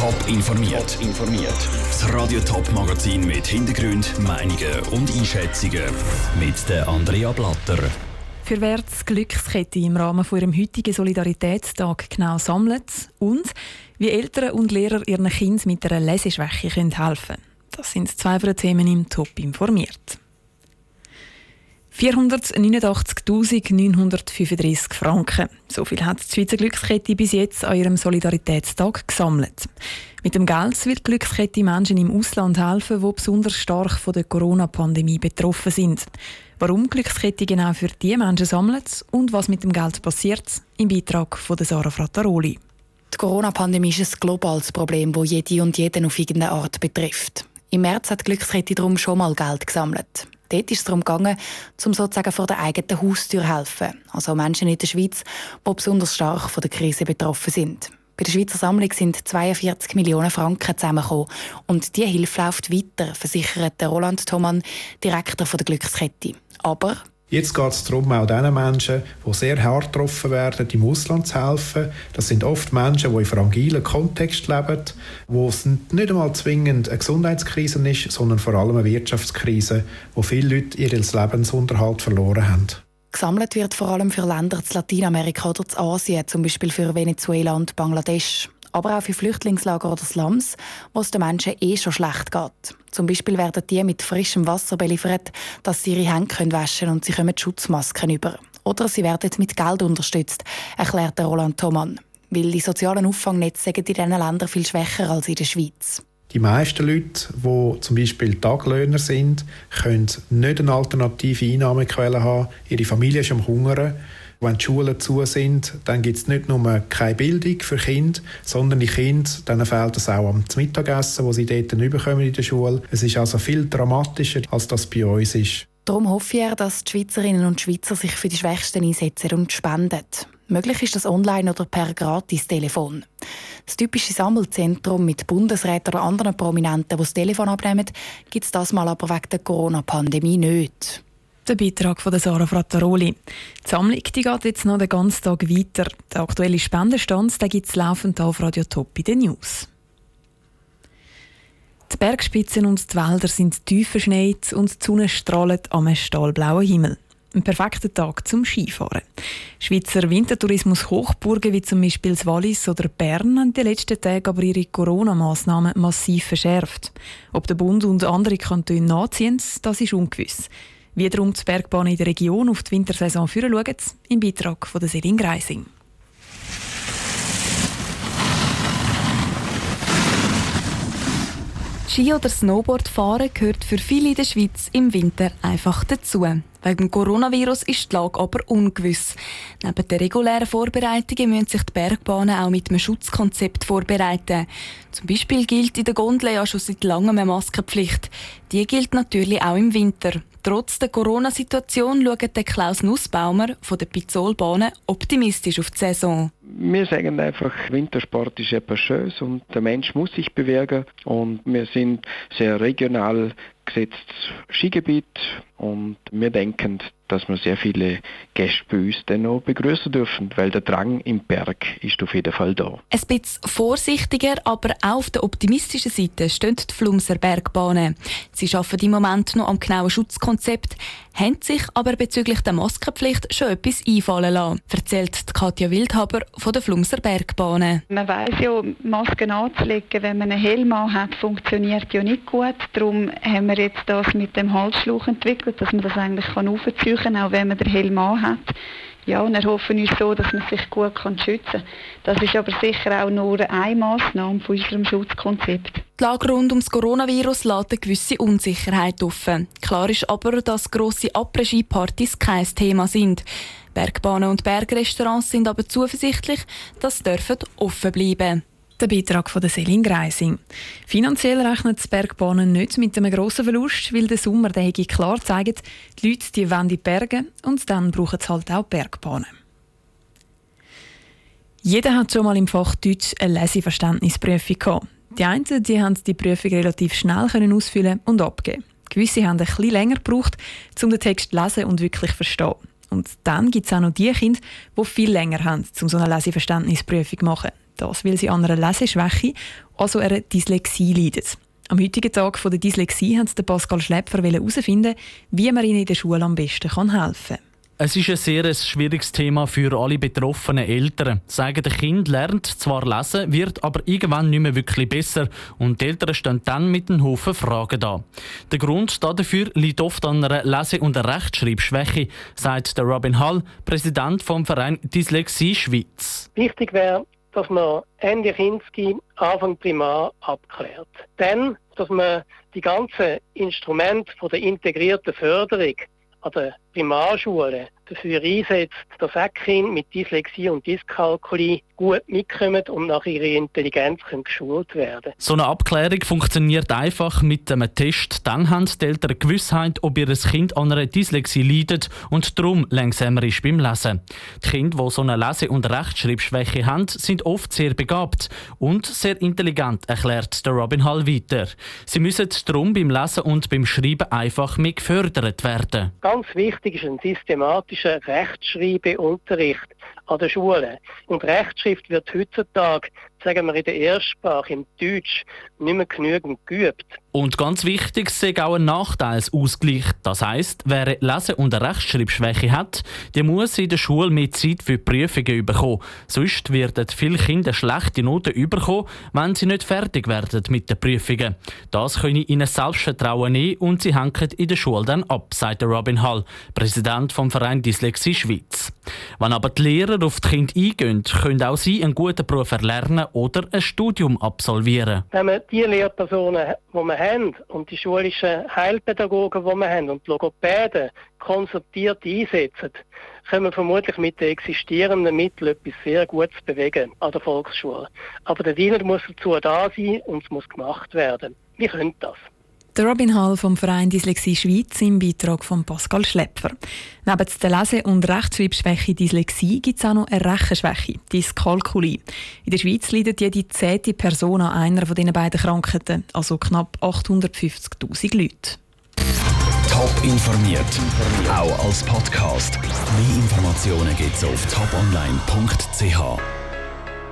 Top informiert. informiert. Das Radio Top Magazin mit Hintergrund, Meinungen und Einschätzungen mit der Andrea Blatter. Für wer die Glückskette im Rahmen von ihrem heutigen Solidaritätstag genau sammelt und wie Eltern und Lehrer ihren Kindern mit einer Leseschwäche helfen können. Das sind zwei von den Themen im Top informiert. 489.935 Franken. So viel hat die Schweizer Glückskette bis jetzt an ihrem Solidaritätstag gesammelt. Mit dem Geld will die Glückskette Menschen im Ausland helfen, die besonders stark von der Corona-Pandemie betroffen sind. Warum die Glückskette genau für diese Menschen sammelt und was mit dem Geld passiert, im Beitrag von Sarah Frattaroli. Die Corona-Pandemie ist ein globales Problem, das jede und jeden auf irgendeine Art betrifft. Im März hat die Glückskette darum schon mal Geld gesammelt. Dort ist es darum gegangen, um sozusagen vor der eigenen Haustür helfen. Also Menschen in der Schweiz, die besonders stark von der Krise betroffen sind. Bei der Schweizer Sammlung sind 42 Millionen Franken zusammengekommen. Und diese Hilfe läuft weiter, versichert Roland Thomann, Direktor der Glückskette. Aber Jetzt geht es darum, auch diesen Menschen, die sehr hart getroffen werden, im Ausland zu helfen. Das sind oft Menschen, die in fragilen Kontext leben, wo es nicht einmal zwingend eine Gesundheitskrise ist, sondern vor allem eine Wirtschaftskrise, wo viele Leute ihren Lebensunterhalt verloren haben. Gesammelt wird vor allem für Länder in Lateinamerika oder in Asien, Beispiel für Venezuela und Bangladesch aber auch für Flüchtlingslager oder Slums, wo es den Menschen eh schon schlecht geht. Zum Beispiel werden die mit frischem Wasser beliefert, dass sie ihre Hände waschen können und sie kommen Schutzmasken über. Oder sie werden mit Geld unterstützt, erklärt Roland Thomann. Weil die sozialen Auffangnetze sind in diesen Ländern viel schwächer als in der Schweiz. Die meisten Leute, die zum Beispiel Taglöhner sind, können nicht eine alternative Einnahmequelle haben. Ihre Familie ist am Hungern wenn die Schulen zu sind, dann gibt es nicht nur keine Bildung für Kinder, sondern die Kinder, denen fehlt es auch am Mittagessen, wo sie dort bekommen in der Schule. Es ist also viel dramatischer, als das bei uns ist. Darum hoffe ich, dass die Schweizerinnen und Schweizer sich für die Schwächsten einsetzen und spenden. Möglich ist das online oder per Gratis-Telefon. Das typische Sammelzentrum mit Bundesräten oder anderen Prominenten, die das Telefon abnehmen, gibt es das mal aber wegen der Corona-Pandemie nicht. Der Beitrag von Sarah Frattaroli. Die Sammlung die geht jetzt noch den ganzen Tag weiter. Der aktuelle Spendenstand gibt es laufend auf Radio Top in den News. Die Bergspitzen und die Wälder sind tief verschneit und die Sonne strahlt am stahlblauen Himmel. Ein perfekter Tag zum Skifahren. Schweizer Wintertourismus-Hochburgen wie zum Beispiel das Wallis oder Bern haben den letzten Tagen aber ihre Corona-Massnahmen massiv verschärft. Ob der Bund und andere Kantone nachziehen, das ist ungewiss. Wie darum die Bergbahnen in der Region auf die Wintersaison führen schauen, im Beitrag von Selin Greising. Ski- oder Snowboardfahren gehört für viele in der Schweiz im Winter einfach dazu. Wegen dem Coronavirus ist die Lage aber ungewiss. Neben den regulären Vorbereitungen müssen sich die Bergbahnen auch mit einem Schutzkonzept vorbereiten. Zum Beispiel gilt in der Gondel ja schon seit langem eine Maskenpflicht. Die gilt natürlich auch im Winter. Trotz der Corona-Situation schaut der Klaus Nussbaumer von der Pizzolbahnen optimistisch auf die Saison. Wir sagen einfach, Wintersport ist etwas Schönes und der Mensch muss sich bewegen und wir sind sehr regional gesetztes Skigebiet und wir denken, dass wir sehr viele Gäste bei uns dann noch begrüßen dürfen, weil der Drang im Berg ist auf jeden Fall da. Ein bisschen vorsichtiger, aber auch auf der optimistischen Seite stehen die Flumser Bergbahnen. Sie arbeiten im Moment noch am genauen Schutzkonzept, haben sich aber bezüglich der Maskenpflicht schon etwas einfallen lassen, erzählt Katja Wildhaber von der Flumser Bergbahnen. Man weiß ja, Masken anzulegen, wenn man einen Helm hat, funktioniert ja nicht gut. Darum haben wir jetzt das mit dem Halsschlauch entwickelt, dass man das eigentlich kann aufziehen kann, auch wenn man den Helm hat. Ja, und erhoffen uns so, dass man sich gut kann schützen kann. Das ist aber sicher auch nur eine Massnahme von unserem Schutzkonzept. Die Lage rund ums Coronavirus lässt eine gewisse Unsicherheit offen. Klar ist aber, dass grosse Après-Ski-Partys kein Thema sind. Bergbahnen und Bergrestaurants sind aber zuversichtlich, dass sie offen bleiben dürfen. Der Beitrag von der Selin Greising. Finanziell rechnet die Bergbahnen nicht mit einem grossen Verlust, weil der Sommer der klar zeigt, die Leute die wollen die Berge und dann brauchen sie halt auch Bergbahnen. Jeder hat schon mal im Fach Deutsch eine Leseverständnisprüfung gehabt. Die einen die haben die Prüfung relativ schnell können ausfüllen und abgeben. Gewisse haben ein bisschen länger gebraucht, um den Text zu lesen und wirklich zu verstehen. Und dann gibt es auch noch die Kinder, die viel länger haben, um so eine Leseverständnisprüfung zu machen. Das, weil sie an einer Leseschwäche, also einer Dyslexie leiden. Am heutigen Tag von der Dyslexie haben Pascal Schlepfer herausfinden, wie man ihnen in der Schule am besten helfen kann. Es ist ein sehr schwieriges Thema für alle betroffenen Eltern. Sagen, das Kind lernt zwar lesen, wird aber irgendwann nicht mehr wirklich besser und die Eltern stehen dann mit einem Haufen Fragen da. Der Grund dafür liegt oft an einer Lese- und Rechtschreibschwäche, sagt der Robin Hall, Präsident vom Verein Dyslexie Schweiz. Wichtig wäre, dass man Ende Kinski Anfang Primar abklärt. Dann, dass man die ganzen Instrumente der integrierten Förderung an der Primarschule dafür einsetzt, dass auch Kinder mit Dyslexie und Dyskalkulie gut mitkommen und nach ihrer Intelligenz können geschult werden So eine Abklärung funktioniert einfach mit einem Test. Dann haben die Eltern Gewissheit, ob ihr Kind an einer Dyslexie leidet und darum langsamer ist beim Lesen. Die Kinder, die so eine Lese- und Rechtschreibschwäche haben, sind oft sehr begabt und sehr intelligent, erklärt der Robin Hall weiter. Sie müssen darum beim Lesen und beim Schreiben einfach mehr gefördert werden. Ganz wichtig ist ein systematischer Rechtschreibeunterricht an der Schule. Und Rechtschrift wird heutzutage, sagen wir in der Erstsprache, im Deutsch, nicht mehr genügend geübt. Und ganz wichtig ist auch ein Nachteilsausgleich. Das heisst, wer Lese- und Rechtschreibschwäche hat, der muss in der Schule mehr Zeit für Prüfungen bekommen. Sonst werden viele Kinder schlechte Noten bekommen, wenn sie nicht fertig werden mit den Prüfungen. Das können ihnen Selbstvertrauen nehmen und sie hängen in der Schule dann ab, sagt Robin Hall, Präsident vom Verein Dyslexie Schweiz. Wenn aber die Lehrer auf die Kinder eingehen, können auch sie einen guten Beruf erlernen oder ein Studium absolvieren. Wenn man die Lehrpersonen, die wir haben, und die schulischen Heilpädagogen, die wir haben, und die Logopäden konsultiert einsetzen, können wir vermutlich mit den existierenden Mitteln etwas sehr Gutes bewegen an der Volksschule. Aber der Diener muss dazu da sein und es muss gemacht werden. Wie könnte das? Der Robin Hall vom Verein Dyslexie Schweiz im Beitrag von Pascal Schlepper. Neben der Lese- und Rechtschreibschwäche Dyslexie gibt es auch noch eine Rechenschwäche, Dyskalkulie. In der Schweiz leidet jede zehnte Person an einer von diesen beiden Krankheiten, also knapp 850'000 Leute. Top informiert, auch als Podcast. Mehr Informationen gibt es auf toponline.ch.